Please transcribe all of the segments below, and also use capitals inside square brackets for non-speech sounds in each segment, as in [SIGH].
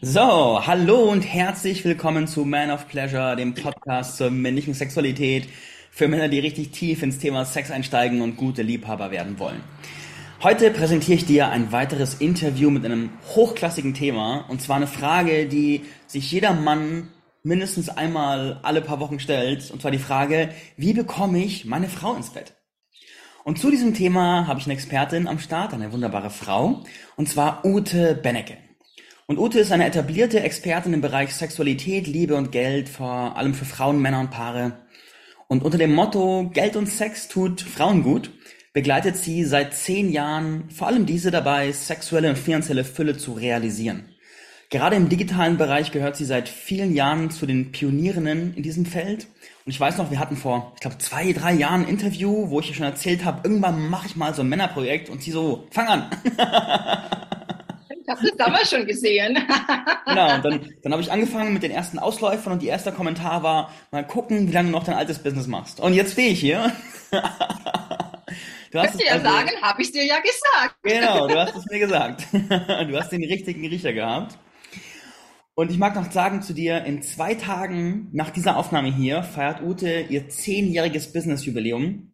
So, hallo und herzlich willkommen zu Man of Pleasure, dem Podcast zur männlichen Sexualität für Männer, die richtig tief ins Thema Sex einsteigen und gute Liebhaber werden wollen. Heute präsentiere ich dir ein weiteres Interview mit einem hochklassigen Thema und zwar eine Frage, die sich jeder Mann mindestens einmal alle paar Wochen stellt und zwar die Frage, wie bekomme ich meine Frau ins Bett? Und zu diesem Thema habe ich eine Expertin am Start, eine wunderbare Frau, und zwar Ute Bennecke. Und Ute ist eine etablierte Expertin im Bereich Sexualität, Liebe und Geld, vor allem für Frauen, Männer und Paare. Und unter dem Motto Geld und Sex tut Frauen gut, begleitet sie seit zehn Jahren vor allem diese dabei, sexuelle und finanzielle Fülle zu realisieren. Gerade im digitalen Bereich gehört sie seit vielen Jahren zu den Pionierinnen in diesem Feld. Und ich weiß noch, wir hatten vor, ich glaube, zwei, drei Jahren ein Interview, wo ich ihr schon erzählt habe, irgendwann mache ich mal so ein Männerprojekt und sie so, fang an. [LAUGHS] Ich habe das damals schon gesehen. [LAUGHS] genau, und dann, dann habe ich angefangen mit den ersten Ausläufern und die erste Kommentar war, mal gucken, wie lange du noch dein altes Business machst. Und jetzt stehe ich hier. [LAUGHS] Du hast es ja also, sagen, habe ich dir ja gesagt. Genau, du hast es [LAUGHS] mir gesagt. Du hast den richtigen Riecher gehabt. Und ich mag noch sagen zu dir, in zwei Tagen nach dieser Aufnahme hier feiert Ute ihr zehnjähriges Business-Jubiläum.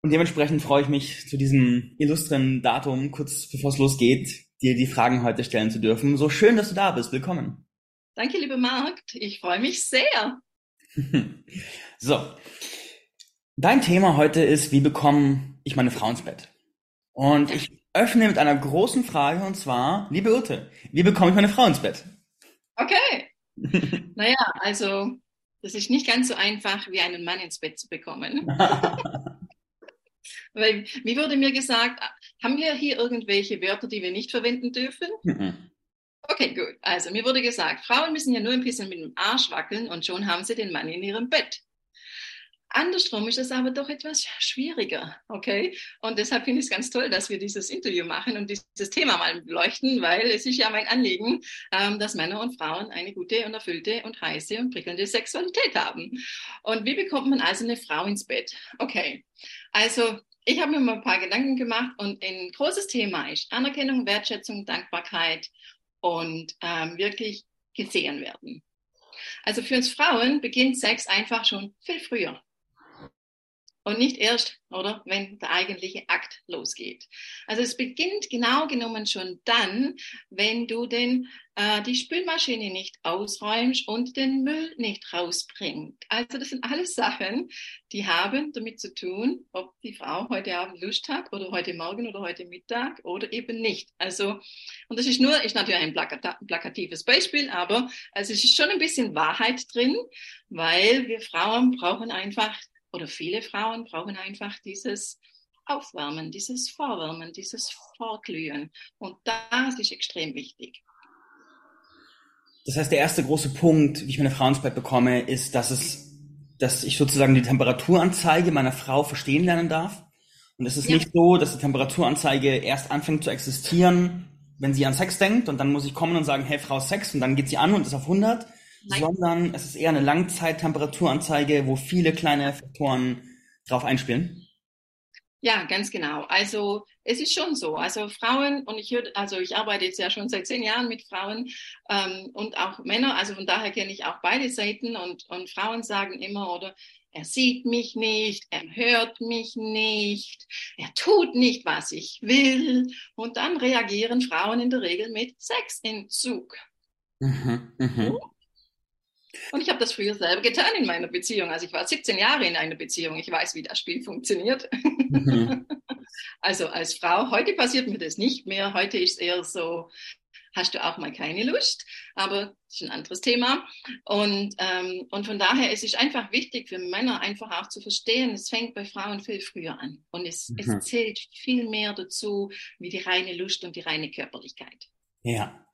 Und dementsprechend freue ich mich zu diesem illustren Datum, kurz bevor es losgeht, dir die Fragen heute stellen zu dürfen. So schön, dass du da bist. Willkommen. Danke, liebe Marc. Ich freue mich sehr. [LAUGHS] so. Dein Thema heute ist, wie bekomme ich meine Frau ins Bett? Und ich öffne mit einer großen Frage und zwar, liebe Ute, wie bekomme ich meine Frau ins Bett? Okay. [LAUGHS] naja, also, das ist nicht ganz so einfach, wie einen Mann ins Bett zu bekommen. [LAUGHS] Weil, wie wurde mir gesagt, haben wir hier irgendwelche Wörter, die wir nicht verwenden dürfen? Mhm. Okay, gut. Also, mir wurde gesagt, Frauen müssen ja nur ein bisschen mit dem Arsch wackeln und schon haben sie den Mann in ihrem Bett. Andersrum ist es aber doch etwas schwieriger, okay? Und deshalb finde ich es ganz toll, dass wir dieses Interview machen und dieses Thema mal beleuchten, weil es ist ja mein Anliegen, ähm, dass Männer und Frauen eine gute und erfüllte und heiße und prickelnde Sexualität haben. Und wie bekommt man also eine Frau ins Bett? Okay, also ich habe mir mal ein paar Gedanken gemacht und ein großes Thema ist Anerkennung, Wertschätzung, Dankbarkeit und ähm, wirklich gesehen werden. Also für uns Frauen beginnt Sex einfach schon viel früher und nicht erst, oder, wenn der eigentliche Akt losgeht. Also es beginnt genau genommen schon dann, wenn du den, äh, die Spülmaschine nicht ausräumst und den Müll nicht rausbringst. Also das sind alles Sachen, die haben damit zu tun, ob die Frau heute Abend Lust hat oder heute Morgen oder heute Mittag oder eben nicht. Also, und das ist nur, ist natürlich ein plakatives Beispiel, aber also es ist schon ein bisschen Wahrheit drin, weil wir Frauen brauchen einfach oder viele Frauen brauchen einfach dieses Aufwärmen, dieses Vorwärmen, dieses Vorglühen. Und das ist extrem wichtig. Das heißt, der erste große Punkt, wie ich meine Frau ins Bett bekomme, ist, dass es, dass ich sozusagen die Temperaturanzeige meiner Frau verstehen lernen darf. Und es ist ja. nicht so, dass die Temperaturanzeige erst anfängt zu existieren, wenn sie an Sex denkt und dann muss ich kommen und sagen, hey Frau Sex und dann geht sie an und ist auf 100, Nein. sondern es ist eher eine Langzeittemperaturanzeige, wo viele kleine Faktoren drauf einspielen. Ja, ganz genau. Also es ist schon so. Also Frauen und ich höre, also ich arbeite jetzt ja schon seit zehn Jahren mit Frauen ähm, und auch Männer. Also von daher kenne ich auch beide Seiten und und Frauen sagen immer oder er sieht mich nicht, er hört mich nicht, er tut nicht, was ich will. Und dann reagieren Frauen in der Regel mit Sexentzug. Mhm, mh. Und ich habe das früher selber getan in meiner Beziehung. Also ich war 17 Jahre in einer Beziehung. Ich weiß, wie das Spiel funktioniert. Mhm. [LAUGHS] Also als Frau, heute passiert mir das nicht mehr. Heute ist es eher so, hast du auch mal keine Lust, aber das ist ein anderes Thema. Und, ähm, und von daher es ist es einfach wichtig für Männer einfach auch zu verstehen, es fängt bei Frauen viel früher an. Und es, mhm. es zählt viel mehr dazu, wie die reine Lust und die reine Körperlichkeit. Ja.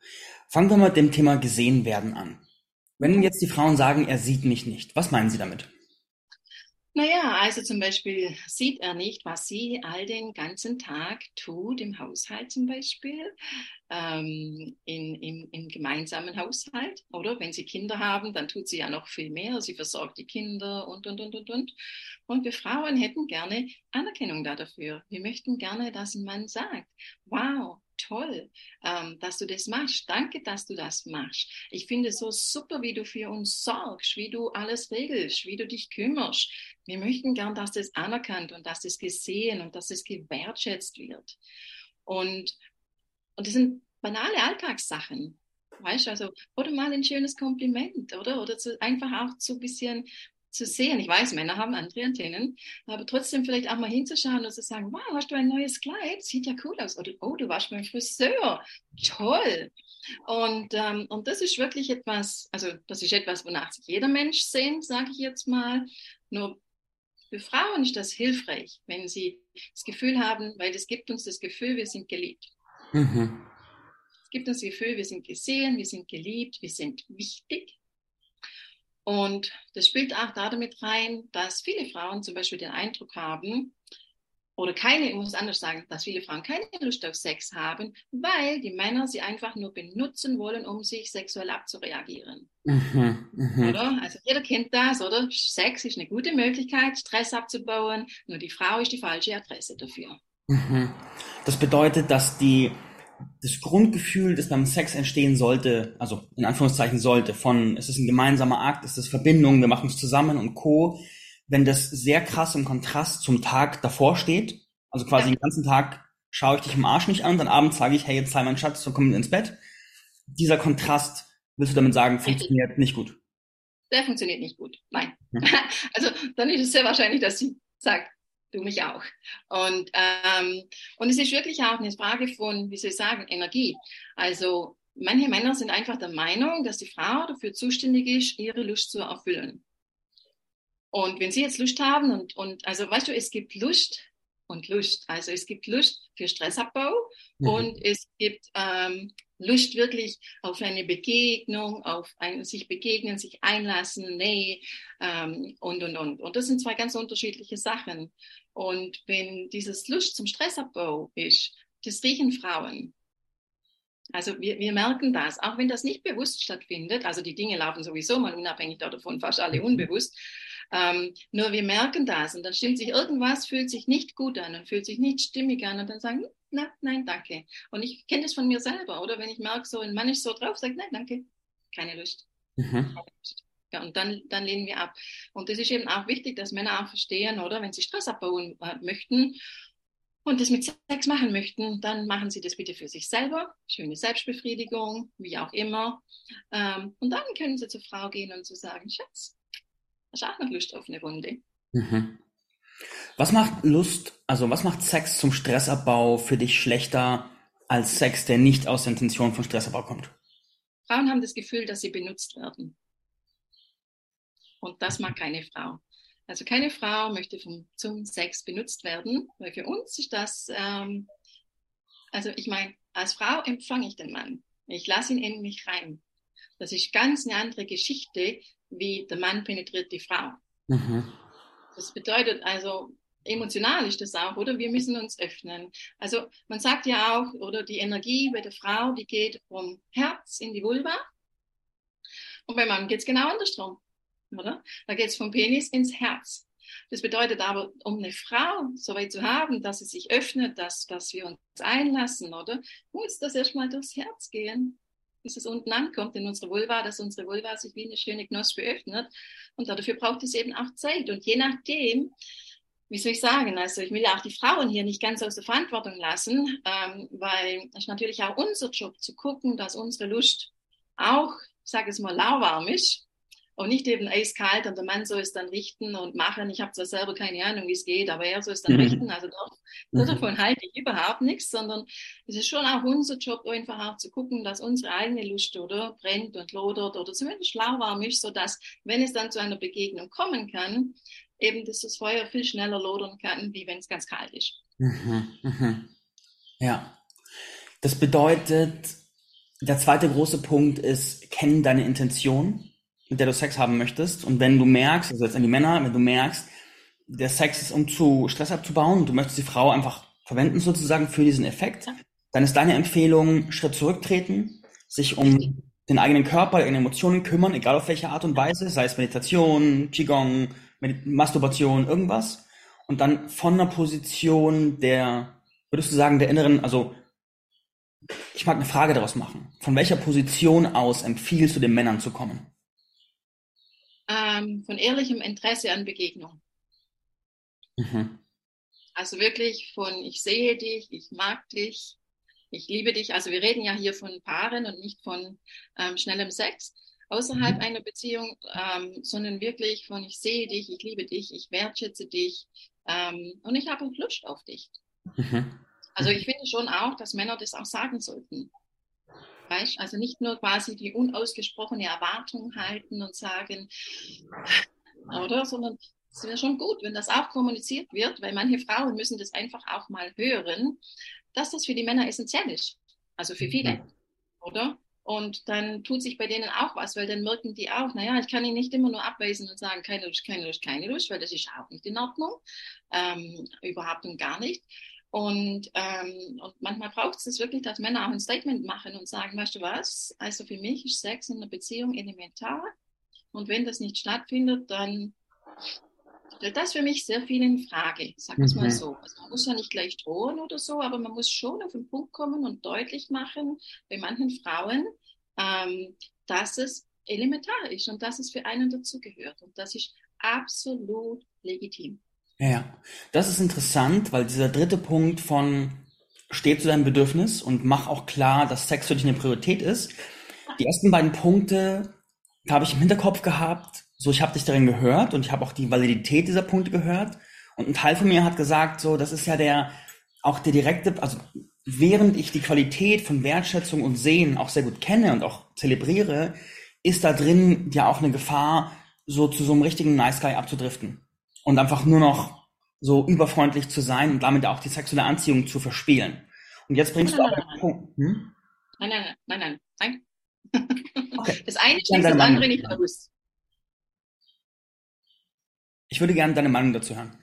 Fangen wir mal mit dem Thema gesehen werden an. Wenn jetzt die Frauen sagen, er sieht mich nicht, was meinen Sie damit? Naja, also zum Beispiel sieht er nicht, was sie all den ganzen Tag tut, im Haushalt zum Beispiel, ähm, in, im, im gemeinsamen Haushalt, oder? Wenn sie Kinder haben, dann tut sie ja noch viel mehr, sie versorgt die Kinder und, und, und, und, und. Und wir Frauen hätten gerne Anerkennung dafür. Wir möchten gerne, dass ein Mann sagt, wow, toll, ähm, dass du das machst. Danke, dass du das machst. Ich finde es so super, wie du für uns sorgst, wie du alles regelst, wie du dich kümmerst. Wir möchten gern, dass das anerkannt und dass das gesehen und dass das gewertschätzt wird. Und, und das sind banale Alltagssachen. Weißt du, also, oder mal ein schönes Kompliment, oder? Oder zu, einfach auch so ein bisschen zu sehen. Ich weiß, Männer haben andere Antennen, aber trotzdem vielleicht auch mal hinzuschauen und zu sagen, wow, hast du ein neues Kleid? Sieht ja cool aus. Oder, oh, du warst beim Friseur. Toll. Und, ähm, und das ist wirklich etwas, also das ist etwas, wonach sich jeder Mensch sehnt, sage ich jetzt mal. Nur für Frauen ist das hilfreich, wenn sie das Gefühl haben, weil es gibt uns das Gefühl, wir sind geliebt. Mhm. Es gibt uns das Gefühl, wir sind gesehen, wir sind geliebt, wir sind wichtig. Und das spielt auch damit rein, dass viele Frauen zum Beispiel den Eindruck haben, oder keine, ich muss anders sagen, dass viele Frauen keine Lust auf Sex haben, weil die Männer sie einfach nur benutzen wollen, um sich sexuell abzureagieren. Mhm, mh. Oder? Also jeder kennt das, oder? Sex ist eine gute Möglichkeit, Stress abzubauen, nur die Frau ist die falsche Adresse dafür. Mhm. Das bedeutet, dass die das Grundgefühl, das beim Sex entstehen sollte, also in Anführungszeichen sollte, von es ist ein gemeinsamer Akt, es ist Verbindung, wir machen es zusammen und Co., wenn das sehr krass im Kontrast zum Tag davor steht, also quasi den ganzen Tag schaue ich dich im Arsch nicht an, dann abends sage ich, hey, jetzt sei mein Schatz, so komm ins Bett. Dieser Kontrast, willst du damit sagen, funktioniert nicht gut? Der funktioniert nicht gut, nein. Hm. [LAUGHS] Also dann ist es sehr wahrscheinlich, dass sie sagt, du mich auch. Und, ähm, und es ist wirklich auch eine Frage von, wie soll ich sagen, Energie. Also manche Männer sind einfach der Meinung, dass die Frau dafür zuständig ist, ihre Lust zu erfüllen. Und wenn sie jetzt Lust haben und, und also weißt du, es gibt Lust und Lust. Also es gibt Lust für Stressabbau mhm. und es gibt ähm, Lust wirklich auf eine Begegnung, auf ein sich begegnen, sich einlassen, nee ähm, und und und. Und das sind zwei ganz unterschiedliche Sachen. Und wenn dieses Lust zum Stressabbau ist, das riechen Frauen. Also wir, wir merken das, auch wenn das nicht bewusst stattfindet. Also die Dinge laufen sowieso mal unabhängig davon, fast alle mhm. unbewusst. Ähm, nur wir merken das und dann stimmt sich irgendwas, fühlt sich nicht gut an und fühlt sich nicht stimmig an und dann sagen, na, nein, danke. Und ich kenne das von mir selber, oder? Wenn ich merke, so ein Mann ist so drauf, sagt, nein, danke, keine Lust. Mhm. Ja, und dann, dann lehnen wir ab. Und das ist eben auch wichtig, dass Männer auch verstehen, oder? Wenn sie Stress abbauen äh, möchten und das mit Sex machen möchten, dann machen sie das bitte für sich selber. Schöne Selbstbefriedigung, wie auch immer. Ähm, und dann können sie zur Frau gehen und zu so sagen, Schatz, hast du auch noch Lust auf eine Runde? Mhm. Was macht Lust, also was macht Sex zum Stressabbau für dich schlechter als Sex, der nicht aus der Intention von Stressabbau kommt? Frauen haben das Gefühl, dass sie benutzt werden. Und das mag keine Frau. Also keine Frau möchte vom, zum Sex benutzt werden, weil für uns ist das, ähm, also ich meine, als Frau empfange ich den Mann. Ich lasse ihn in mich rein. Das ist ganz eine andere Geschichte, wie der Mann penetriert die Frau. Mhm. Das bedeutet also, emotional ist das auch, oder? Wir müssen uns öffnen. Also man sagt ja auch, oder die Energie bei der Frau, die geht vom Herz in die Vulva. Und beim Mann geht es genau andersrum oder? Da geht es vom Penis ins Herz. Das bedeutet aber, um eine Frau so weit zu haben, dass sie sich öffnet, dass, dass wir uns einlassen, oder? Muss das erstmal durchs Herz gehen, bis es unten ankommt in unsere Vulva, dass unsere Vulva sich wie eine schöne Knospe öffnet. Und dafür braucht es eben auch Zeit. Und je nachdem, wie soll ich sagen, also ich will ja auch die Frauen hier nicht ganz aus der Verantwortung lassen, ähm, weil es natürlich auch unser Job zu gucken, dass unsere Lust auch, ich sage es mal, lauwarm ist und nicht eben eiskalt und der Mann soll es dann richten und machen. Ich habe zwar selber keine Ahnung, wie es geht, aber er soll es dann mhm. richten. Also doch, mhm. davon halte ich überhaupt nichts, sondern es ist schon auch unser Job, einfach auch zu gucken, dass unsere eigene Lust oder brennt und lodert oder zumindest lauwarm ist, sodass, wenn es dann zu einer Begegnung kommen kann, eben dass das Feuer viel schneller lodern kann, wie wenn es ganz kalt ist. Mhm. Mhm. Ja. Das bedeutet, der zweite große Punkt ist, kennen deine Intention mit der du Sex haben möchtest. Und wenn du merkst, also jetzt an die Männer, wenn du merkst, der Sex ist, um zu Stress abzubauen und du möchtest die Frau einfach verwenden sozusagen für diesen Effekt, dann ist deine Empfehlung, Schritt zurücktreten, sich um den eigenen Körper, die eigenen Emotionen kümmern, egal auf welche Art und Weise, sei es Meditation, Qigong, Masturbation, irgendwas. Und dann von einer Position der, würdest du sagen, der inneren, also ich mag eine Frage daraus machen. Von welcher Position aus empfiehlst du den Männern zu kommen? Ähm, von ehrlichem Interesse an Begegnung. Mhm. Also wirklich von ich sehe dich, ich mag dich, ich liebe dich. Also wir reden ja hier von Paaren und nicht von ähm, schnellem Sex außerhalb mhm. einer Beziehung, ähm, sondern wirklich von ich sehe dich, ich liebe dich, ich wertschätze dich ähm, und ich habe Lust auf dich. Mhm. Also ich finde schon auch, dass Männer das auch sagen sollten. Weißt? Also nicht nur quasi die unausgesprochene Erwartung halten und sagen, oder, sondern es wäre schon gut, wenn das auch kommuniziert wird, weil manche Frauen müssen das einfach auch mal hören, dass das für die Männer essentiell ist. Also für viele, mhm. oder? Und dann tut sich bei denen auch was, weil dann merken die auch, naja, ich kann ihn nicht immer nur abweisen und sagen, keine Lust, keine Lust, keine Lust, weil das ist auch nicht in Ordnung. Ähm, überhaupt und gar nicht. Und, ähm, und manchmal braucht es wirklich, dass Männer auch ein Statement machen und sagen, weißt du was, also für mich ist Sex in einer Beziehung elementar. Und wenn das nicht stattfindet, dann stellt das für mich sehr viel in Frage, sag es mhm. mal so. Also man muss ja nicht gleich drohen oder so, aber man muss schon auf den Punkt kommen und deutlich machen, bei manchen Frauen, ähm, dass es elementar ist und dass es für einen dazugehört. Und das ist absolut legitim. Ja, das ist interessant, weil dieser dritte Punkt von steh zu deinem Bedürfnis und mach auch klar, dass Sex für dich eine Priorität ist. Die ersten beiden Punkte habe ich im Hinterkopf gehabt, so ich habe dich darin gehört und ich habe auch die Validität dieser Punkte gehört. Und ein Teil von mir hat gesagt, so das ist ja der auch der direkte, also während ich die Qualität von Wertschätzung und Sehen auch sehr gut kenne und auch zelebriere, ist da drin ja auch eine Gefahr, so zu so einem richtigen Nice Guy abzudriften und einfach nur noch so überfreundlich zu sein und damit auch die sexuelle Anziehung zu verspielen. Und jetzt bringst nein, du auch nein, Punkt. Hm? Nein, nein, nein, nein, nein. [LAUGHS] Okay. Das eine schließt das andere nicht aus. Ich würde gerne deine Meinung dazu hören.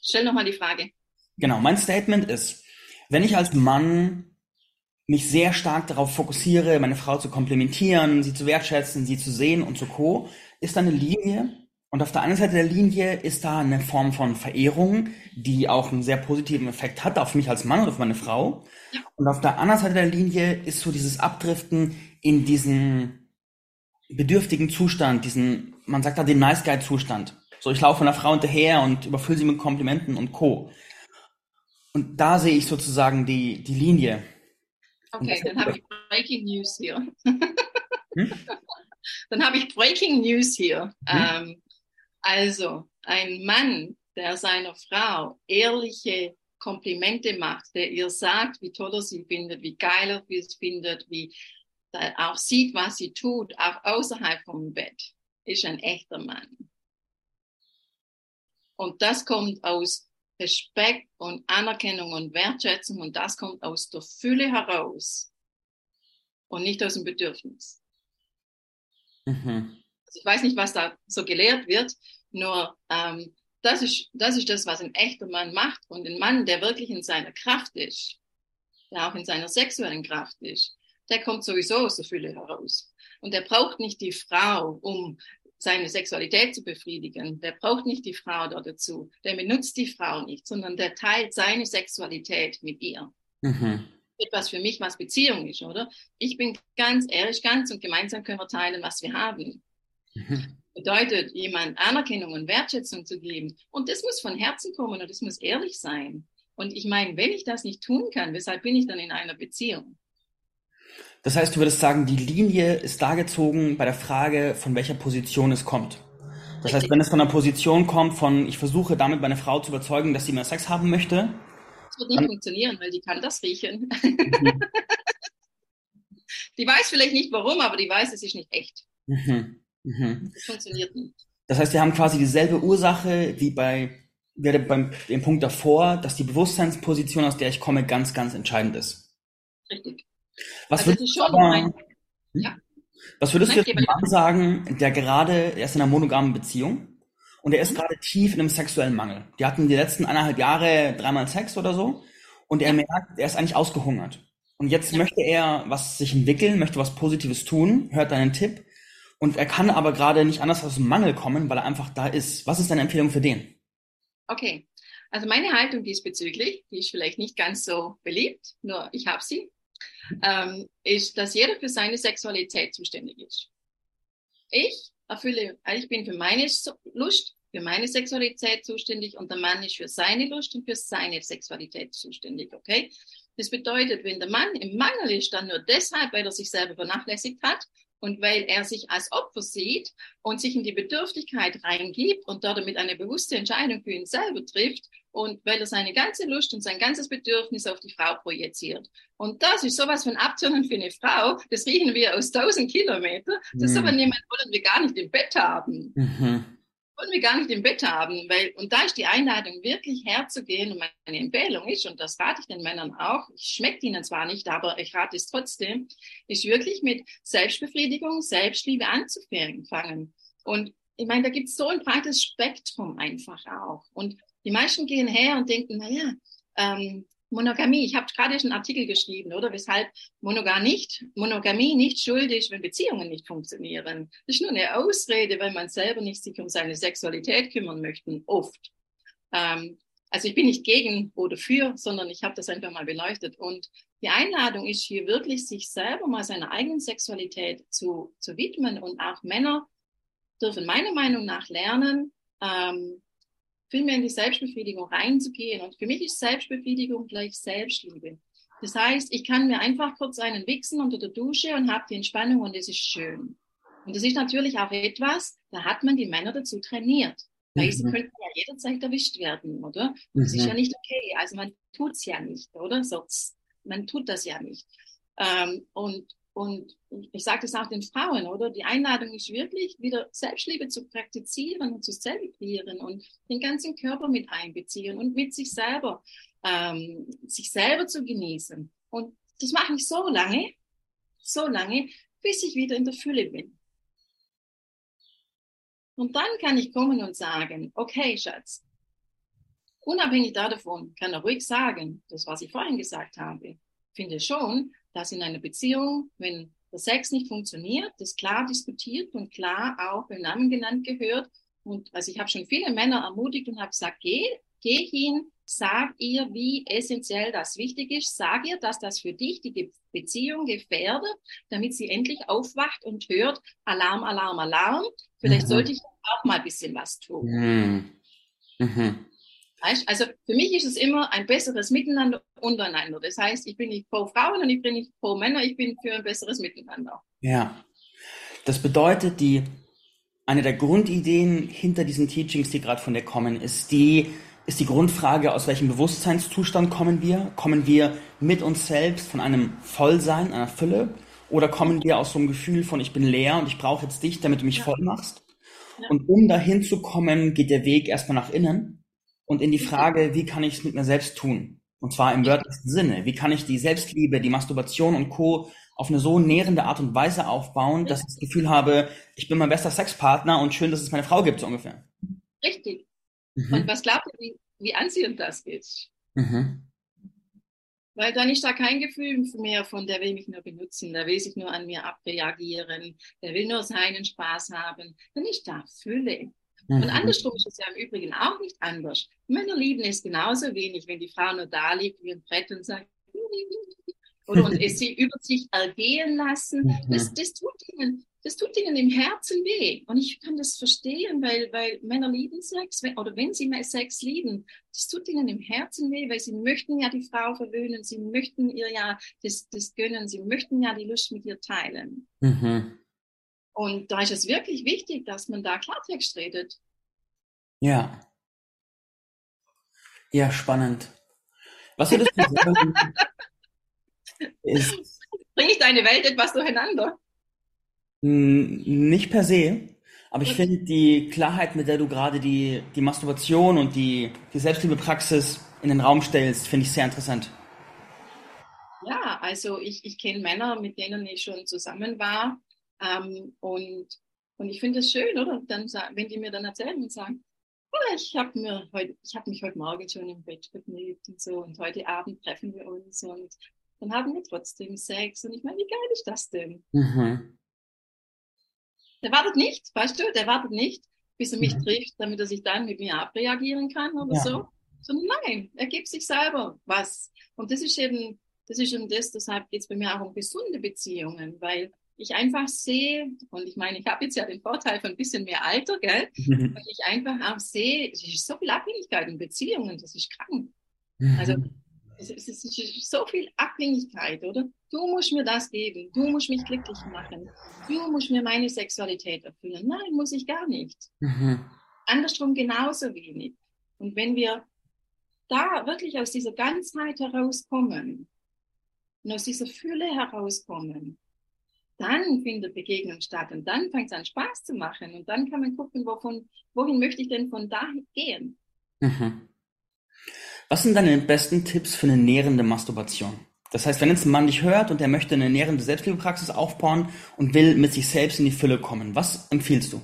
Stell nochmal die Frage. Genau, mein Statement ist, wenn ich als Mann mich sehr stark darauf fokussiere, meine Frau zu komplimentieren, sie zu wertschätzen, sie zu sehen und so co., ist eine Linie, und auf der anderen Seite der Linie ist da eine Form von Verehrung, die auch einen sehr positiven Effekt hat auf mich als Mann und auf meine Frau. Und auf der anderen Seite der Linie ist so dieses Abdriften in diesen bedürftigen Zustand, diesen, man sagt da den Nice Guy Zustand. So, ich laufe einer Frau hinterher und überfülle sie mit Komplimenten und Co. Und da sehe ich sozusagen die, die Linie. Okay, [LAUGHS] dann habe ich Breaking News hier. Hm? Dann habe ich Breaking News hier. Hm? Ähm, also ein Mann, der seiner Frau ehrliche Komplimente macht, der ihr sagt, wie toll er sie findet, wie geil er sie findet, wie auch sieht, was sie tut, auch außerhalb vom Bett, ist ein echter Mann. Und das kommt aus Respekt und Anerkennung und Wertschätzung und das kommt aus der Fülle heraus und nicht aus dem Bedürfnis. Mhm. Also ich weiß nicht, was da so gelehrt wird, nur ähm, das, ist, das ist das, was ein echter Mann macht. Und ein Mann, der wirklich in seiner Kraft ist, der auch in seiner sexuellen Kraft ist, der kommt sowieso aus der Fülle heraus. Und der braucht nicht die Frau, um seine Sexualität zu befriedigen. Der braucht nicht die Frau da dazu. Der benutzt die Frau nicht, sondern der teilt seine Sexualität mit ihr. Mhm. Etwas für mich, was Beziehung ist, oder? Ich bin ganz ehrlich, ganz und gemeinsam können wir teilen, was wir haben. Mhm. Bedeutet, jemand Anerkennung und Wertschätzung zu geben. Und das muss von Herzen kommen und das muss ehrlich sein. Und ich meine, wenn ich das nicht tun kann, weshalb bin ich dann in einer Beziehung? Das heißt, du würdest sagen, die Linie ist da gezogen bei der Frage, von welcher Position es kommt. Das heißt, wenn es von einer Position kommt, von ich versuche damit meine Frau zu überzeugen, dass sie mehr Sex haben möchte. Das wird nicht funktionieren, weil die kann das riechen. Mhm. [LAUGHS] die weiß vielleicht nicht warum, aber die weiß, es ist nicht echt. Mhm. Mhm. Das funktioniert nicht. Das heißt, wir haben quasi dieselbe Ursache wie bei wäre beim dem Punkt davor, dass die Bewusstseinsposition, aus der ich komme, ganz, ganz entscheidend ist. Richtig. Was also würdest, aber, mein, hm? ja. was würdest Nein, du jetzt Mann sagen, der gerade, er ist in einer monogamen Beziehung und er ist mhm. gerade tief in einem sexuellen Mangel. Die hatten die letzten eineinhalb Jahre dreimal Sex oder so und er merkt, er ist eigentlich ausgehungert. Und jetzt ja. möchte er was sich entwickeln, möchte was Positives tun, hört deinen Tipp und er kann aber gerade nicht anders aus dem Mangel kommen, weil er einfach da ist. Was ist deine Empfehlung für den? Okay, also meine Haltung diesbezüglich, die ist vielleicht nicht ganz so beliebt, nur ich habe sie. ähm, ist, dass jeder für seine Sexualität zuständig ist. Ich erfülle, ich bin für meine Lust, für meine Sexualität zuständig und der Mann ist für seine Lust und für seine Sexualität zuständig, okay? Das bedeutet, wenn der Mann im Mangel ist, dann nur deshalb, weil er sich selber vernachlässigt hat und weil er sich als Opfer sieht und sich in die Bedürftigkeit reingibt und dort damit eine bewusste Entscheidung für ihn selber trifft und weil er seine ganze Lust und sein ganzes Bedürfnis auf die Frau projiziert. Und das ist sowas von Abtönen für eine Frau, das riechen wir aus tausend Kilometern. Das mhm. aber niemand wollen wir gar nicht im Bett haben. Mhm wollen wir gar nicht im Bett haben, weil, und da ist die Einladung wirklich herzugehen und meine Empfehlung ist, und das rate ich den Männern auch, ich schmeckt ihnen zwar nicht, aber ich rate es trotzdem, ist wirklich mit Selbstbefriedigung, Selbstliebe anzufangen. Und ich meine, da gibt es so ein breites Spektrum einfach auch. Und die meisten gehen her und denken, naja, ähm, Monogamie, ich habe gerade schon einen Artikel geschrieben, oder? Weshalb Monogamie nicht, Monogamie nicht schuld ist, wenn Beziehungen nicht funktionieren. Das ist nur eine Ausrede, weil man selber nicht sich um seine Sexualität kümmern möchte, oft. Ähm, also ich bin nicht gegen oder für, sondern ich habe das einfach mal beleuchtet. Und die Einladung ist hier wirklich, sich selber mal seiner eigenen Sexualität zu, zu widmen. Und auch Männer dürfen meiner Meinung nach lernen, ähm, viel mehr in die Selbstbefriedigung reinzugehen. Und für mich ist Selbstbefriedigung gleich Selbstliebe. Das heißt, ich kann mir einfach kurz einen wichsen unter der Dusche und habe die Entspannung und es ist schön. Und das ist natürlich auch etwas, da hat man die Männer dazu trainiert. Weil mhm. sie könnten ja jederzeit erwischt werden, oder? Das mhm. ist ja nicht okay. Also man tut es ja nicht, oder? Sonst, man tut das ja nicht. Ähm, und und ich sage das auch den Frauen, oder? Die Einladung ist wirklich, wieder Selbstliebe zu praktizieren und zu zelebrieren und den ganzen Körper mit einbeziehen und mit sich selber, ähm, sich selber zu genießen. Und das mache ich so lange, so lange, bis ich wieder in der Fülle bin. Und dann kann ich kommen und sagen, okay, Schatz, unabhängig davon kann er ruhig sagen, das, was ich vorhin gesagt habe, finde schon, dass in einer Beziehung, wenn der Sex nicht funktioniert, das klar diskutiert und klar auch beim Namen genannt gehört. Und also ich habe schon viele Männer ermutigt und habe gesagt, geh, geh hin, sag ihr, wie essentiell das wichtig ist, sag ihr, dass das für dich die Beziehung gefährdet, damit sie endlich aufwacht und hört, Alarm, Alarm, Alarm. Vielleicht mhm. sollte ich auch mal ein bisschen was tun. Mhm. Mhm. Also für mich ist es immer ein besseres Miteinander untereinander. Das heißt, ich bin nicht pro Frauen und ich bin nicht pro Männer, ich bin für ein besseres Miteinander. Ja. Das bedeutet, die, eine der Grundideen hinter diesen Teachings, die gerade von dir kommen, ist die, ist die Grundfrage, aus welchem Bewusstseinszustand kommen wir? Kommen wir mit uns selbst von einem Vollsein, einer Fülle? Oder kommen wir aus so einem Gefühl von, ich bin leer und ich brauche jetzt dich, damit du mich ja. voll machst? Ja. Und um dahin zu kommen, geht der Weg erstmal nach innen und in die Frage, wie kann ich es mit mir selbst tun? Und zwar im wörtlichsten Sinne. Wie kann ich die Selbstliebe, die Masturbation und Co. auf eine so nährende Art und Weise aufbauen, dass ich das Gefühl habe, ich bin mein bester Sexpartner und schön, dass es meine Frau gibt, so ungefähr. Richtig. Mhm. Und was glaubt ihr, wie, wie anziehend das ist? Mhm. Weil dann ist da kein Gefühl mehr von, der will mich nur benutzen, der will sich nur an mir abreagieren, der will nur seinen Spaß haben. Dann ist da Fülle. Und mhm. andersrum ist es ja im Übrigen auch nicht anders. Männer lieben es genauso wenig, wenn die Frau nur da liegt wie ein Brett und sagt, [LAUGHS] oder und es sie über sich ergehen lassen. Mhm. Das, das, tut ihnen, das tut ihnen im Herzen weh. Und ich kann das verstehen, weil, weil Männer lieben Sex, oder wenn sie mehr Sex lieben, das tut ihnen im Herzen weh, weil sie möchten ja die Frau verwöhnen, sie möchten ihr ja das, das gönnen, sie möchten ja die Lust mit ihr teilen. Mhm. Und da ist es wirklich wichtig, dass man da Klartext redet. Ja. Ja, spannend. Was würdest du sagen? ist, Bringe ich deine Welt etwas durcheinander? Nicht per se, aber ich finde die Klarheit, mit der du gerade die, die Masturbation und die, die Selbstliebepraxis in den Raum stellst, finde ich sehr interessant. Ja, also ich, ich kenne Männer, mit denen ich schon zusammen war, ähm, und, und ich finde es schön, oder? Dann, wenn die mir dann erzählen und sagen, oh, ich habe mir heute, ich habe mich heute Morgen schon im Bett vergnügt und so und heute Abend treffen wir uns und dann haben wir trotzdem Sex und ich meine, wie geil ist das denn? Mhm. Der wartet nicht, weißt du, der wartet nicht, bis er mich mhm. trifft, damit er sich dann mit mir abreagieren kann oder ja. so. Sondern nein, er gibt sich selber was. Und das ist eben das ist und das, deshalb geht es bei mir auch um gesunde Beziehungen, weil ich einfach sehe, und ich meine, ich habe jetzt ja den Vorteil von ein bisschen mehr Alter, gell? Mhm. Und ich einfach auch sehe, es ist so viel Abhängigkeit in Beziehungen, das ist krank. Mhm. Also es ist so viel Abhängigkeit, oder? Du musst mir das geben, du musst mich glücklich machen, du musst mir meine Sexualität erfüllen. Nein, muss ich gar nicht. Mhm. Andersrum genauso wenig. Und wenn wir da wirklich aus dieser Ganzheit herauskommen und aus dieser Fülle herauskommen, dann findet Begegnung statt und dann fängt es an Spaß zu machen und dann kann man gucken, wovon, wohin möchte ich denn von da gehen. Mhm. Was sind deine besten Tipps für eine nährende Masturbation? Das heißt, wenn jetzt ein Mann dich hört und er möchte eine nährende Selbstliebepraxis aufbauen und will mit sich selbst in die Fülle kommen, was empfiehlst du?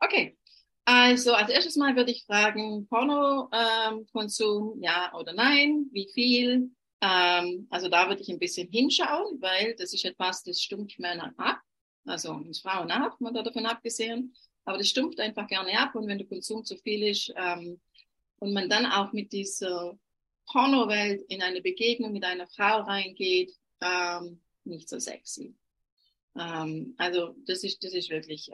Okay, also als erstes Mal würde ich fragen, Pornokonsum, ähm, ja oder nein, wie viel, ähm, also da würde ich ein bisschen hinschauen, weil das ist etwas, das stumpft Männer ab. Also uns Frauen auch, mal davon abgesehen. Aber das stumpft einfach gerne ab und wenn der Konsum zu viel ist ähm, und man dann auch mit dieser Pornowelt in eine Begegnung mit einer Frau reingeht, ähm, nicht so sexy. Ähm, also das ist, das ist wirklich.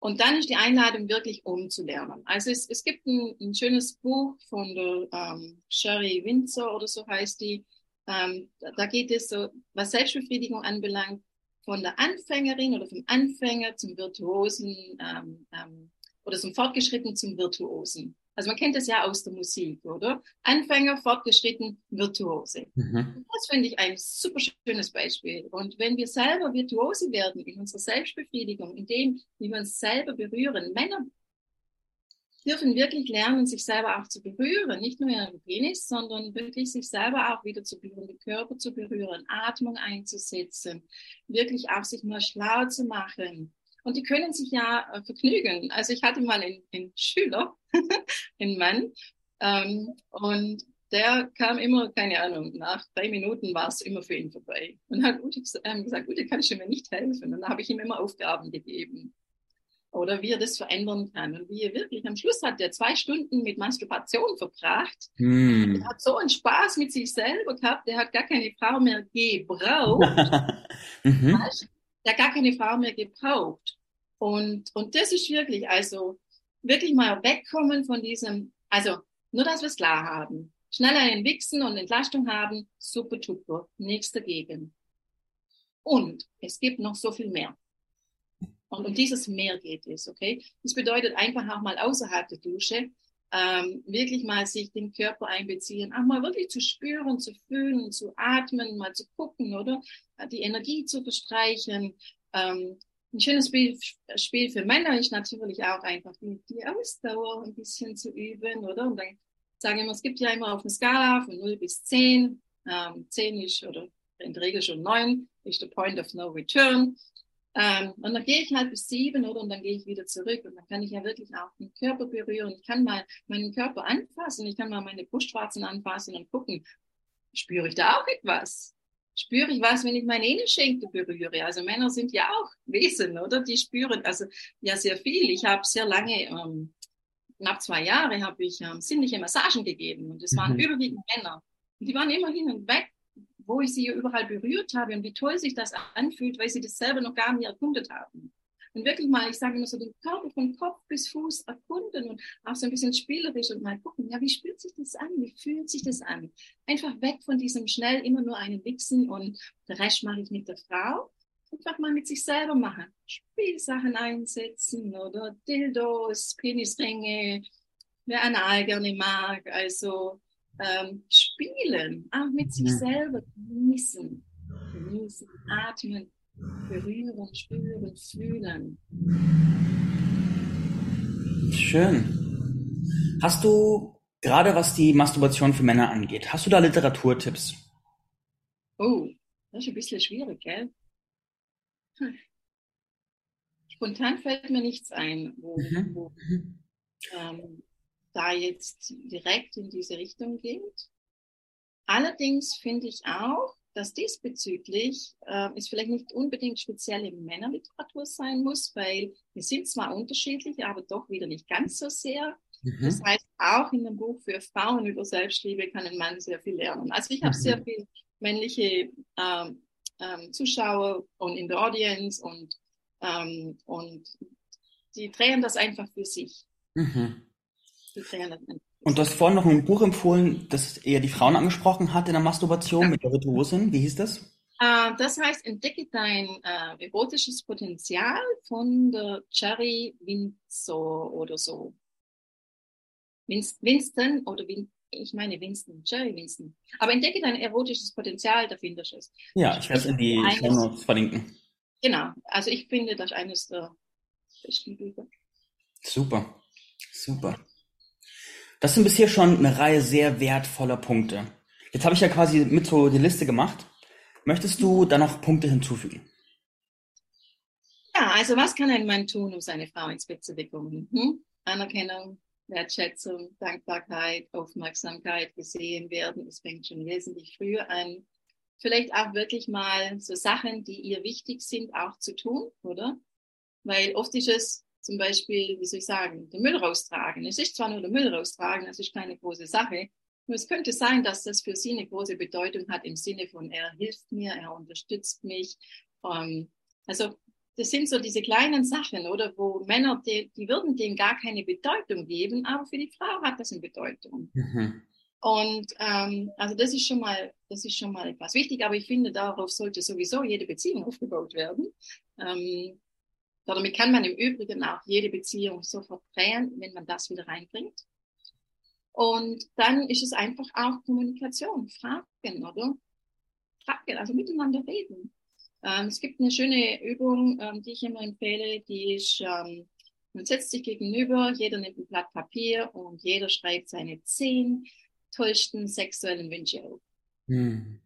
Und dann ist die Einladung wirklich umzulernen. Also es, es gibt ein, ein schönes Buch von der ähm, Sherry Windsor oder so heißt die. Ähm, da, geht es so, was Selbstbefriedigung anbelangt, von der Anfängerin oder vom Anfänger zum Virtuosen ähm, ähm, oder zum Fortgeschritten zum Virtuosen. Also man kennt das ja aus der Musik, oder? Anfänger, fortgeschritten, Virtuose. Mhm. Das finde ich ein super schönes Beispiel. Und wenn wir selber Virtuose werden in unserer Selbstbefriedigung, in dem, wie wir uns selber berühren, Männer dürfen wirklich lernen, sich selber auch zu berühren, nicht nur ihren Penis, sondern wirklich sich selber auch wieder zu berühren, den Körper zu berühren, Atmung einzusetzen, wirklich auch sich mal schlau zu machen, und die können sich ja äh, vergnügen. Also ich hatte mal einen, einen Schüler, [LAUGHS] einen Mann, ähm, und der kam immer, keine Ahnung, nach drei Minuten war es immer für ihn vorbei. Und hat Ute ähm, gesagt, Ute, kannst du mir nicht helfen? Und dann habe ich ihm immer Aufgaben gegeben. Oder wie er das verändern kann. Und wie er wirklich, am Schluss hat er zwei Stunden mit Masturbation verbracht. Mm. Er hat so einen Spaß mit sich selber gehabt, der hat gar keine Frau mehr gebraucht. [LAUGHS] mhm. Hat gar keine Frau mehr gebraucht. Und, und das ist wirklich, also wirklich mal wegkommen von diesem, also nur, dass wir es klar haben. Schneller ein Wichsen und Entlastung haben, super duper, nichts dagegen. Und es gibt noch so viel mehr. Und um dieses Mehr geht es, okay? Das bedeutet einfach auch mal außerhalb der Dusche ähm, wirklich mal sich den Körper einbeziehen, auch mal wirklich zu spüren, zu fühlen, zu atmen, mal zu gucken, oder? Die Energie zu verstreichen, ähm, ein schönes Spiel, Spiel für Männer ist natürlich auch einfach die, die Ausdauer ein bisschen zu üben, oder? Und dann sagen wir, es gibt ja immer auf einer Skala von 0 bis 10. Ähm, 10 ist, oder in der Regel schon 9, ist der Point of No Return. Ähm, und dann gehe ich halt bis 7, oder? Und dann gehe ich wieder zurück. Und dann kann ich ja wirklich auch den Körper berühren. Ich kann mal meinen Körper anfassen. Ich kann mal meine Brustwarzen anfassen und gucken, spüre ich da auch etwas? spüre ich was, wenn ich meine Innenschenkel berühre. Also Männer sind ja auch Wesen, oder? Die spüren also ja sehr viel. Ich habe sehr lange, ähm, knapp zwei Jahre, habe ich ähm, sinnliche Massagen gegeben und es waren mhm. überwiegend Männer. Und die waren immer hin und weg, wo ich sie überall berührt habe und wie toll sich das anfühlt, weil sie das selber noch gar nicht erkundet haben und wirklich mal, ich sage immer so, den Körper von Kopf bis Fuß erkunden und auch so ein bisschen spielerisch und mal gucken, ja, wie spürt sich das an? Wie fühlt sich das an? Einfach weg von diesem schnell immer nur einen Wichsen und der Rest mache ich mit der Frau. Einfach mal mit sich selber machen. Spielsachen einsetzen oder Dildos, Penisringe, wer Anal gerne mag. Also ähm, spielen, auch mit sich selber genießen. Genießen, atmen, berühren, spüren, fühlen. Schön. Hast du, gerade was die Masturbation für Männer angeht, hast du da Literaturtipps? Oh, das ist ein bisschen schwierig, gell? Hm. Spontan fällt mir nichts ein, wo, mhm. wo ähm, da jetzt direkt in diese Richtung geht. Allerdings finde ich auch, dass diesbezüglich äh, es vielleicht nicht unbedingt spezielle Männerliteratur sein muss, weil wir sind zwar unterschiedlich, aber doch wieder nicht ganz so sehr. Mhm. Das heißt, auch in dem Buch für Frauen über Selbstliebe kann ein Mann sehr viel lernen. Also ich habe mhm. sehr viele männliche ähm, ähm, Zuschauer und in der Audience und, ähm, und die drehen das einfach für sich. Mhm. Die drehen das einfach. Und du hast vorhin noch ein Buch empfohlen, das eher die Frauen angesprochen hat in der Masturbation ja. mit der Virtuosin. Wie hieß das? Uh, das heißt, entdecke dein uh, erotisches Potenzial von der Cherry Windsor oder so. Winston oder Win ich meine Winston, Jerry Winston. Aber entdecke dein erotisches Potenzial, da findest du es. Ja, ich werde es in die Show verlinken. Genau, also ich finde das eines der besten Bücher. Super, super. Das sind bisher schon eine Reihe sehr wertvoller Punkte. Jetzt habe ich ja quasi mit so die Liste gemacht. Möchtest du da noch Punkte hinzufügen? Ja, also was kann ein Mann tun, um seine Frau ins Bett zu bekommen? Hm? Anerkennung, Wertschätzung, Dankbarkeit, Aufmerksamkeit, gesehen werden. Es fängt schon wesentlich früher an. Vielleicht auch wirklich mal so Sachen, die ihr wichtig sind, auch zu tun, oder? Weil oft ist es zum Beispiel, wie soll ich sagen, den Müll raustragen. Es ist zwar nur der Müll raustragen, das ist keine große Sache. Nur es könnte sein, dass das für sie eine große Bedeutung hat im Sinne von, er hilft mir, er unterstützt mich. Ähm, also das sind so diese kleinen Sachen, oder wo Männer, die, die würden dem gar keine Bedeutung geben, aber für die Frau hat das eine Bedeutung. Mhm. Und ähm, also das ist schon mal, das ist schon mal etwas wichtig, aber ich finde, darauf sollte sowieso jede Beziehung aufgebaut werden. Ähm, damit kann man im Übrigen auch jede Beziehung sofort drehen, wenn man das wieder reinbringt. Und dann ist es einfach auch Kommunikation, Fragen, oder? Fragen, also miteinander reden. Ähm, es gibt eine schöne Übung, ähm, die ich immer empfehle, die ist, ähm, man setzt sich gegenüber, jeder nimmt ein Blatt Papier und jeder schreibt seine zehn tollsten sexuellen Wünsche auf. Hm.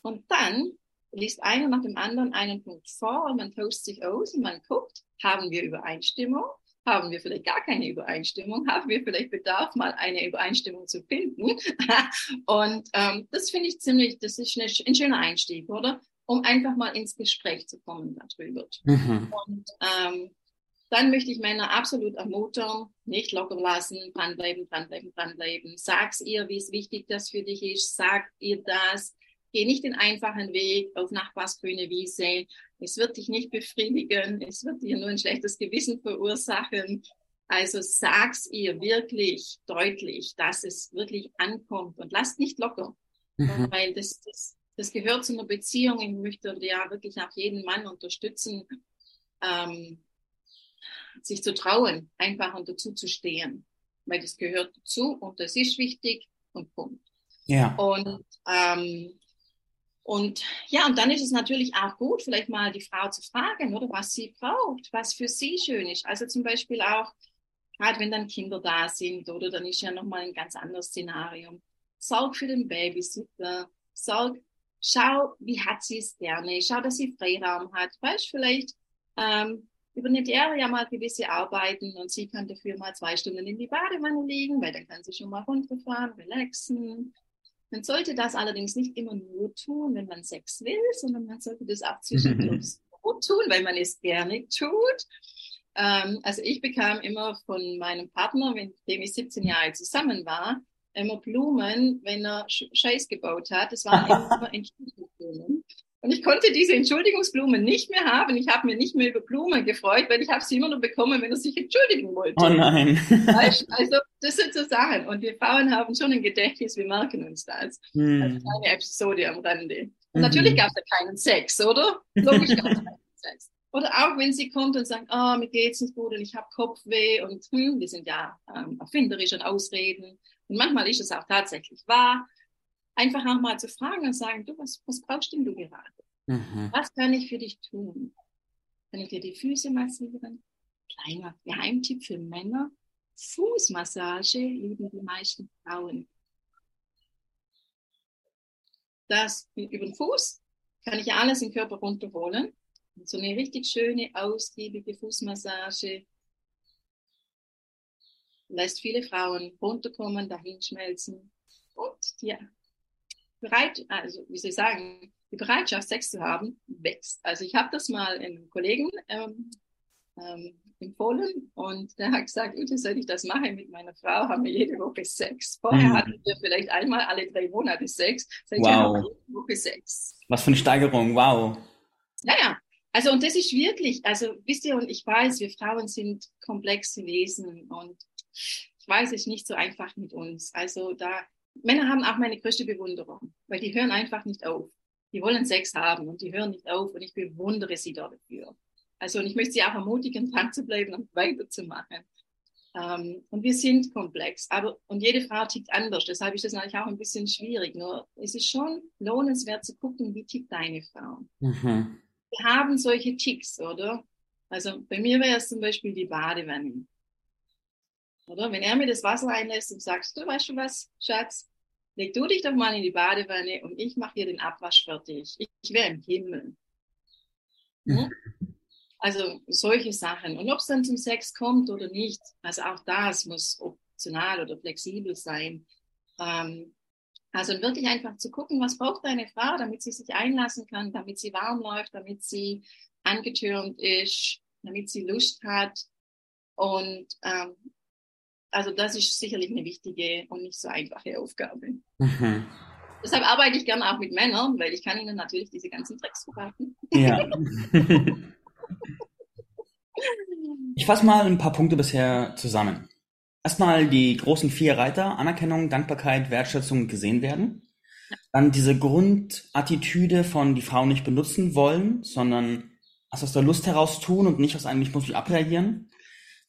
Und dann liest einer nach dem anderen einen Punkt vor und man tauscht sich aus und man guckt, haben wir Übereinstimmung? Haben wir vielleicht gar keine Übereinstimmung? Haben wir vielleicht Bedarf, mal eine Übereinstimmung zu finden? [LAUGHS] und ähm, das finde ich ziemlich, das ist eine, ein schöner Einstieg, oder? um einfach mal ins Gespräch zu kommen darüber. Mhm. Und ähm, dann möchte ich Männer absolut ermuntern, nicht locker lassen, dranbleiben, dranbleiben, dranbleiben. Sag's ihr, wie es wichtig das für dich ist. Sag ihr das. Geh nicht den einfachen Weg auf Nachbarsgrüne Wiese. Es wird dich nicht befriedigen. Es wird dir nur ein schlechtes Gewissen verursachen. Also sag's ihr wirklich deutlich, dass es wirklich ankommt und lasst nicht locker. Mhm. Weil das, das das gehört zu einer Beziehung. Ich möchte ja wirklich auch jeden Mann unterstützen, ähm, sich zu trauen, einfach und dazu zu stehen. Weil das gehört dazu und das ist wichtig und Punkt. Ja. Und, ähm, und ja, und dann ist es natürlich auch gut, vielleicht mal die Frau zu fragen, oder was sie braucht, was für sie schön ist. Also zum Beispiel auch, gerade wenn dann Kinder da sind, oder dann ist ja nochmal ein ganz anderes Szenario. Sorg für den Babysitter, sorg schau, wie hat sie es gerne, schau, dass sie Freiraum hat. Weißt vielleicht ähm, übernimmt er ja mal gewisse Arbeiten und sie kann dafür mal zwei Stunden in die Badewanne liegen, weil dann kann sie schon mal runterfahren, relaxen. Man sollte das allerdings nicht immer nur tun, wenn man Sex will, sondern man sollte das auch zwischendurch [LAUGHS] so tun, weil man es gerne tut. Ähm, also ich bekam immer von meinem Partner, mit dem ich 17 Jahre zusammen war, immer Blumen, wenn er Scheiß gebaut hat. Das waren [LAUGHS] immer Entschuldigungsblumen. Und ich konnte diese Entschuldigungsblumen nicht mehr haben. Ich habe mir nicht mehr über Blumen gefreut, weil ich habe sie immer nur bekommen, wenn er sich entschuldigen wollte. Oh nein. also das sind so Sachen. Und wir Frauen haben schon ein Gedächtnis, wir merken uns das. Hm. Also eine Episode am Rande. Und mhm. natürlich gab es ja keinen Sex, oder? Logisch gab es keinen Sex. Oder auch wenn sie kommt und sagt, oh, mir geht's nicht gut und ich habe Kopfweh und hm, wir sind ja ähm, erfinderisch und Ausreden. Und manchmal ist es auch tatsächlich wahr. Einfach auch mal zu fragen und sagen, du, was, was brauchst denn du gerade? Mhm. Was kann ich für dich tun? Kann ich dir die Füße massieren? Kleiner Geheimtipp für Männer. Fußmassage lieben die meisten Frauen. Das über den Fuß kann ich alles im Körper runterholen. Und so eine richtig schöne, ausgiebige Fußmassage lässt viele Frauen runterkommen, dahin schmelzen und die bereit, also wie soll ich sagen, die Bereitschaft, Sex zu haben, wächst. Also ich habe das mal in einem Kollegen ähm, äh, ähm, empfohlen und der hat gesagt, Ute, soll ich das machen mit meiner Frau, haben wir jede Woche Sex. Vorher mhm. hatten wir vielleicht einmal alle drei Monate Sex, seitdem wow. haben wir jede Woche Sex. Was für eine Steigerung, wow. Naja, also und das ist wirklich, also wisst ihr, und ich weiß, wir Frauen sind komplexe Wesen und ich weiß, es ist nicht so einfach mit uns. Also da, Männer haben auch meine größte Bewunderung, weil die hören einfach nicht auf. Die wollen Sex haben und die hören nicht auf und ich bewundere sie dafür. Also und ich möchte sie auch ermutigen, [LAUGHS] dran zu bleiben und weiterzumachen. Ähm, und wir sind komplex, aber und jede Frau tickt anders. Deshalb ist das natürlich auch ein bisschen schwierig. Nur es ist schon lohnenswert zu gucken, wie tickt deine Frau. Mhm. Wir haben solche Ticks, oder? Also bei mir wäre es zum Beispiel die Badewanne. Oder wenn er mir das Wasser einlässt und sagst, du weißt du was, Schatz, leg du dich doch mal in die Badewanne und ich mache dir den Abwasch fertig. Ich, ich wäre im Himmel. Mhm. Also solche Sachen. Und ob es dann zum Sex kommt oder nicht, also auch das muss optional oder flexibel sein. Ähm, also wirklich einfach zu gucken, was braucht eine Frau, damit sie sich einlassen kann, damit sie warm läuft, damit sie angetürmt ist, damit sie Lust hat. Und ähm, also das ist sicherlich eine wichtige und nicht so einfache Aufgabe. Mhm. Deshalb arbeite ich gerne auch mit Männern, weil ich kann ihnen natürlich diese ganzen Tricks verraten. Ja. [LAUGHS] Ich fasse mal ein paar Punkte bisher zusammen. Erstmal die großen vier Reiter, Anerkennung, Dankbarkeit, Wertschätzung gesehen werden. Dann diese Grundattitüde von die Frau nicht benutzen wollen, sondern aus der Lust heraus tun und nicht aus einem, ich muss mich abreagieren.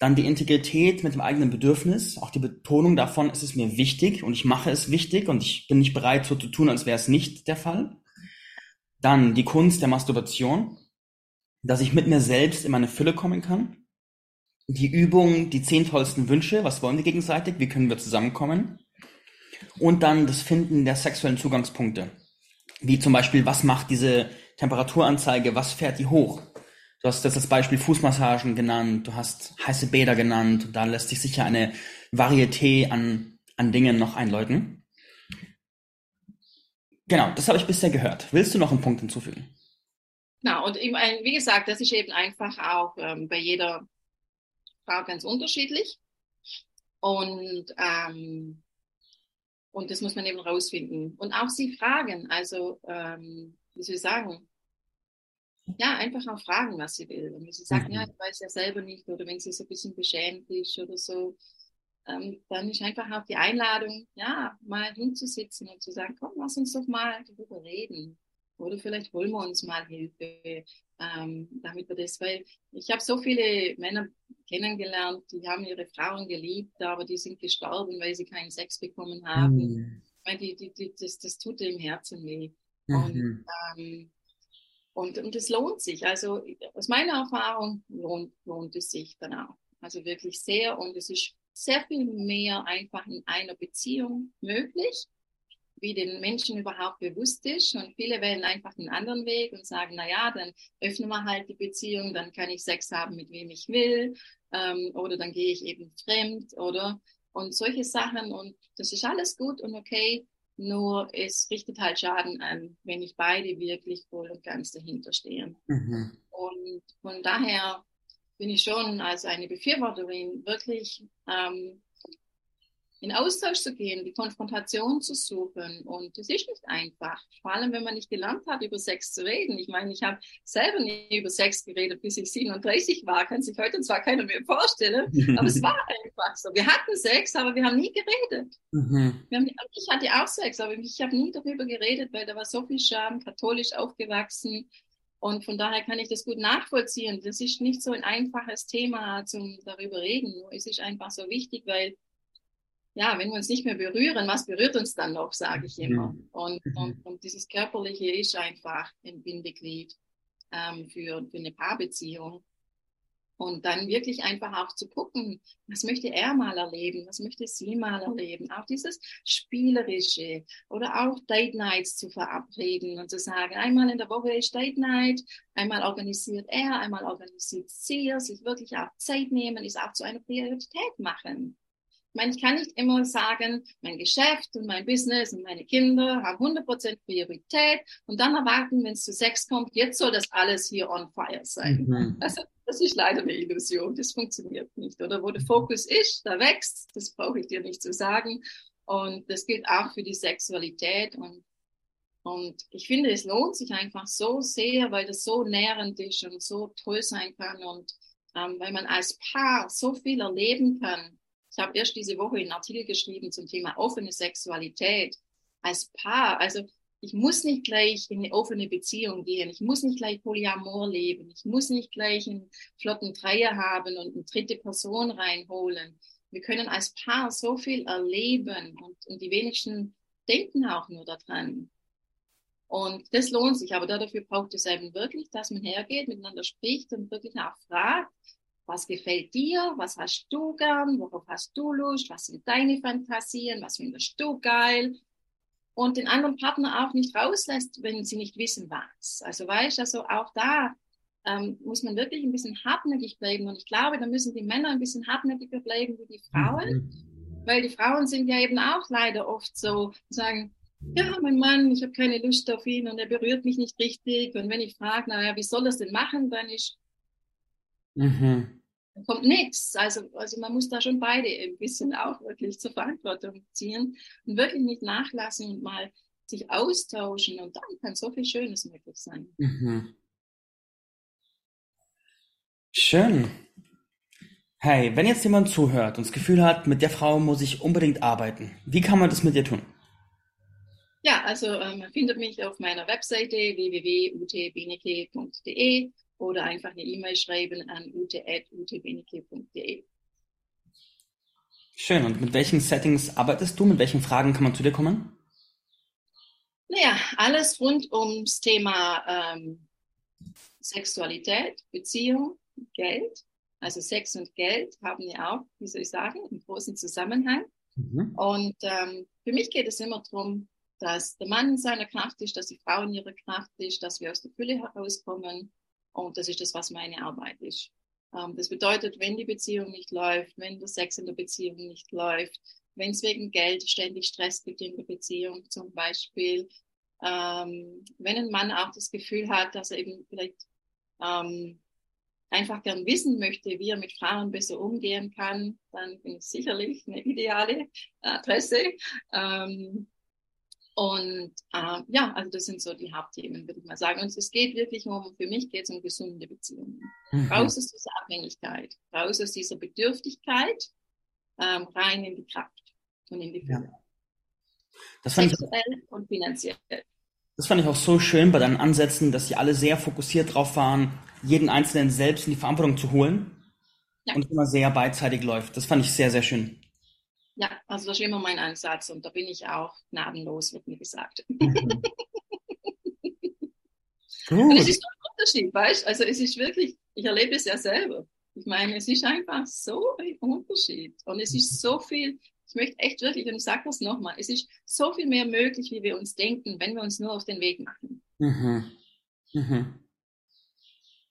Dann die Integrität mit dem eigenen Bedürfnis, auch die Betonung davon, es ist mir wichtig und ich mache es wichtig und ich bin nicht bereit, so zu tun, als wäre es nicht der Fall. Dann die Kunst der Masturbation, dass ich mit mir selbst in meine Fülle kommen kann. Die Übung, die zehn tollsten Wünsche, was wollen wir gegenseitig, wie können wir zusammenkommen? Und dann das Finden der sexuellen Zugangspunkte. Wie zum Beispiel, was macht diese Temperaturanzeige, was fährt die hoch? Du hast jetzt das Beispiel Fußmassagen genannt, du hast heiße Bäder genannt, da lässt sich sicher eine Varieté an, an Dingen noch einläuten. Genau, das habe ich bisher gehört. Willst du noch einen Punkt hinzufügen? Genau, und wie gesagt, das ist eben einfach auch ähm, bei jeder Frau ganz unterschiedlich. Und, ähm, und das muss man eben rausfinden. Und auch sie fragen, also, ähm, wie soll ich sagen, ja, einfach auch fragen, was sie will. Und wenn sie sagt, mhm. ja, ich weiß ja selber nicht, oder wenn sie so ein bisschen beschämt ist oder so, ähm, dann ist einfach auch die Einladung, ja, mal hinzusitzen und zu sagen, komm, lass uns doch mal darüber reden. Oder vielleicht holen wir uns mal Hilfe, ähm, damit wir das, weil ich habe so viele Männer kennengelernt, die haben ihre Frauen geliebt, aber die sind gestorben, weil sie keinen Sex bekommen haben. Mhm. Ich meine, die, die, die, das, das tut im Herzen weh. Mhm. Und, ähm, und, und es lohnt sich. Also aus meiner Erfahrung lohnt, lohnt es sich dann auch. Also wirklich sehr. Und es ist sehr viel mehr einfach in einer Beziehung möglich wie den Menschen überhaupt bewusst ist. Und viele wählen einfach einen anderen Weg und sagen, na ja, dann öffnen wir halt die Beziehung, dann kann ich Sex haben, mit wem ich will, ähm, oder dann gehe ich eben fremd, oder? Und solche Sachen. Und das ist alles gut und okay. Nur es richtet halt Schaden an, wenn nicht beide wirklich voll und ganz dahinter stehen. Mhm. Und von daher bin ich schon als eine Befürworterin wirklich ähm, in Austausch zu gehen, die Konfrontation zu suchen. Und das ist nicht einfach. Vor allem, wenn man nicht gelernt hat, über Sex zu reden. Ich meine, ich habe selber nie über Sex geredet, bis ich 37 war. Kann sich heute zwar keiner mehr vorstellen, [LAUGHS] aber es war einfach so. Wir hatten Sex, aber wir haben nie geredet. Mhm. Haben, ich hatte auch Sex, aber ich habe nie darüber geredet, weil da war so viel Scham, katholisch aufgewachsen. Und von daher kann ich das gut nachvollziehen. Das ist nicht so ein einfaches Thema zum darüber reden. Es ist einfach so wichtig, weil ja, wenn wir uns nicht mehr berühren, was berührt uns dann noch, sage ich immer. Mhm. Und, mhm. und, und dieses Körperliche ist einfach ein Bindeglied ähm, für, für eine Paarbeziehung. Und dann wirklich einfach auch zu gucken, was möchte er mal erleben, was möchte sie mal erleben. Auch dieses Spielerische oder auch Date Nights zu verabreden und zu sagen, einmal in der Woche ist Date Night, einmal organisiert er, einmal organisiert sie, sich wirklich auch Zeit nehmen, ist auch zu einer Priorität machen. Ich meine, ich kann nicht immer sagen, mein Geschäft und mein Business und meine Kinder haben 100% Priorität und dann erwarten, wenn es zu Sex kommt, jetzt soll das alles hier on fire sein. Mhm. Also, das ist leider eine Illusion, das funktioniert nicht. Oder wo der Fokus ist, da wächst, das brauche ich dir nicht zu sagen. Und das gilt auch für die Sexualität und und ich finde, es lohnt sich einfach so sehr, weil das so nährend ist und so toll sein kann und ähm, weil man als Paar so viel erleben kann. Ich habe erst diese Woche einen Artikel geschrieben zum Thema offene Sexualität als Paar. Also ich muss nicht gleich in eine offene Beziehung gehen. Ich muss nicht gleich Polyamor leben. Ich muss nicht gleich einen flotten Dreier haben und eine dritte Person reinholen. Wir können als Paar so viel erleben und, und die wenigsten denken auch nur daran. Und das lohnt sich, aber dafür braucht es eben wirklich, dass man hergeht, miteinander spricht und wirklich auch fragt, was gefällt dir, was hast du gern, worauf hast du Lust, was sind deine Fantasien, was findest du geil? Und den anderen Partner auch nicht rauslässt, wenn sie nicht wissen, was. Also weißt, also auch da ähm, muss man wirklich ein bisschen hartnäckig bleiben. Und ich glaube, da müssen die Männer ein bisschen hartnäckiger bleiben wie die Frauen, mhm. weil die Frauen sind ja eben auch leider oft so, sagen, ja, mein Mann, ich habe keine Lust auf ihn und er berührt mich nicht richtig. Und wenn ich frage, naja, wie soll das denn machen, dann ist, mhm. dann kommt nichts. Also, also man muss da schon beide ein bisschen auch wirklich zur Verantwortung ziehen und wirklich nicht nachlassen und mal sich austauschen und dann kann so viel Schönes möglich sein. Mhm. Schön. Hey, wenn jetzt jemand zuhört und das Gefühl hat, mit der Frau muss ich unbedingt arbeiten, wie kann man das mit dir tun? Ja, also äh, man findet mich auf meiner Webseite www.utbeneke.de oder einfach eine E-Mail schreiben an ute.utebeneke.de. Schön. Und mit welchen Settings arbeitest du? Mit welchen Fragen kann man zu dir kommen? Naja, alles rund ums Thema ähm, Sexualität, Beziehung, Geld. Also Sex und Geld haben ja auch, wie soll ich sagen, einen großen Zusammenhang. Mhm. Und ähm, für mich geht es immer darum, dass der Mann in seiner Kraft ist, dass die Frau in ihrer Kraft ist, dass wir aus der Fülle herauskommen. Und das ist das, was meine Arbeit ist. Ähm, das bedeutet, wenn die Beziehung nicht läuft, wenn der Sex in der Beziehung nicht läuft, wenn es wegen Geld ständig Stress gibt in der Beziehung zum Beispiel, ähm, wenn ein Mann auch das Gefühl hat, dass er eben vielleicht ähm, einfach gern wissen möchte, wie er mit Frauen besser umgehen kann, dann bin ich sicherlich eine ideale Adresse. Ähm, und äh, ja, also das sind so die Hauptthemen, würde ich mal sagen. Und es geht wirklich um, für mich geht es um gesunde Beziehungen. Mhm. Raus aus dieser Abhängigkeit, raus aus dieser Bedürftigkeit, ähm, rein in die Kraft und in die Fülle. Ja. Das fand Sexuell ich, und finanziell. Das fand ich auch so schön bei deinen Ansätzen, dass sie alle sehr fokussiert drauf waren, jeden Einzelnen selbst in die Verantwortung zu holen ja. und immer sehr beidseitig läuft. Das fand ich sehr, sehr schön. Ja, also das ist immer mein Ansatz und da bin ich auch gnadenlos, wird mir gesagt. [LAUGHS] Mhm. und es ist ein Unterschied, weißt du? Also es ist wirklich, ich erlebe es ja selber. Ich meine, es ist einfach so ein Unterschied und es ist so viel, ich möchte echt wirklich, und ich sage das nochmal, es ist so viel mehr möglich, wie wir uns denken, wenn wir uns nur auf den Weg machen. Mhm. Mhm.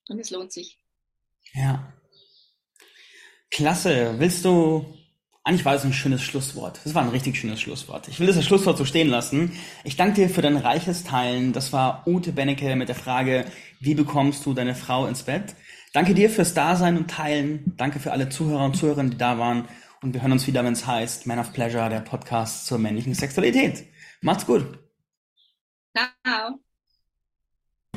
Und es lohnt sich. Ja. Klasse. Willst du eigentlich war es ein schönes Schlusswort. Das war ein richtig schönes Schlusswort. Ich will das Schlusswort so stehen lassen. Ich danke dir für dein reiches Teilen. Das war Ute Bennecke mit der Frage, wie bekommst du deine Frau ins Bett? Danke dir fürs Dasein und Teilen. Danke für alle Zuhörer und Zuhörerinnen, die da waren. Und wir hören uns wieder, wenn es heißt Man of Pleasure, der Podcast zur männlichen Sexualität. Macht's gut. Ciao.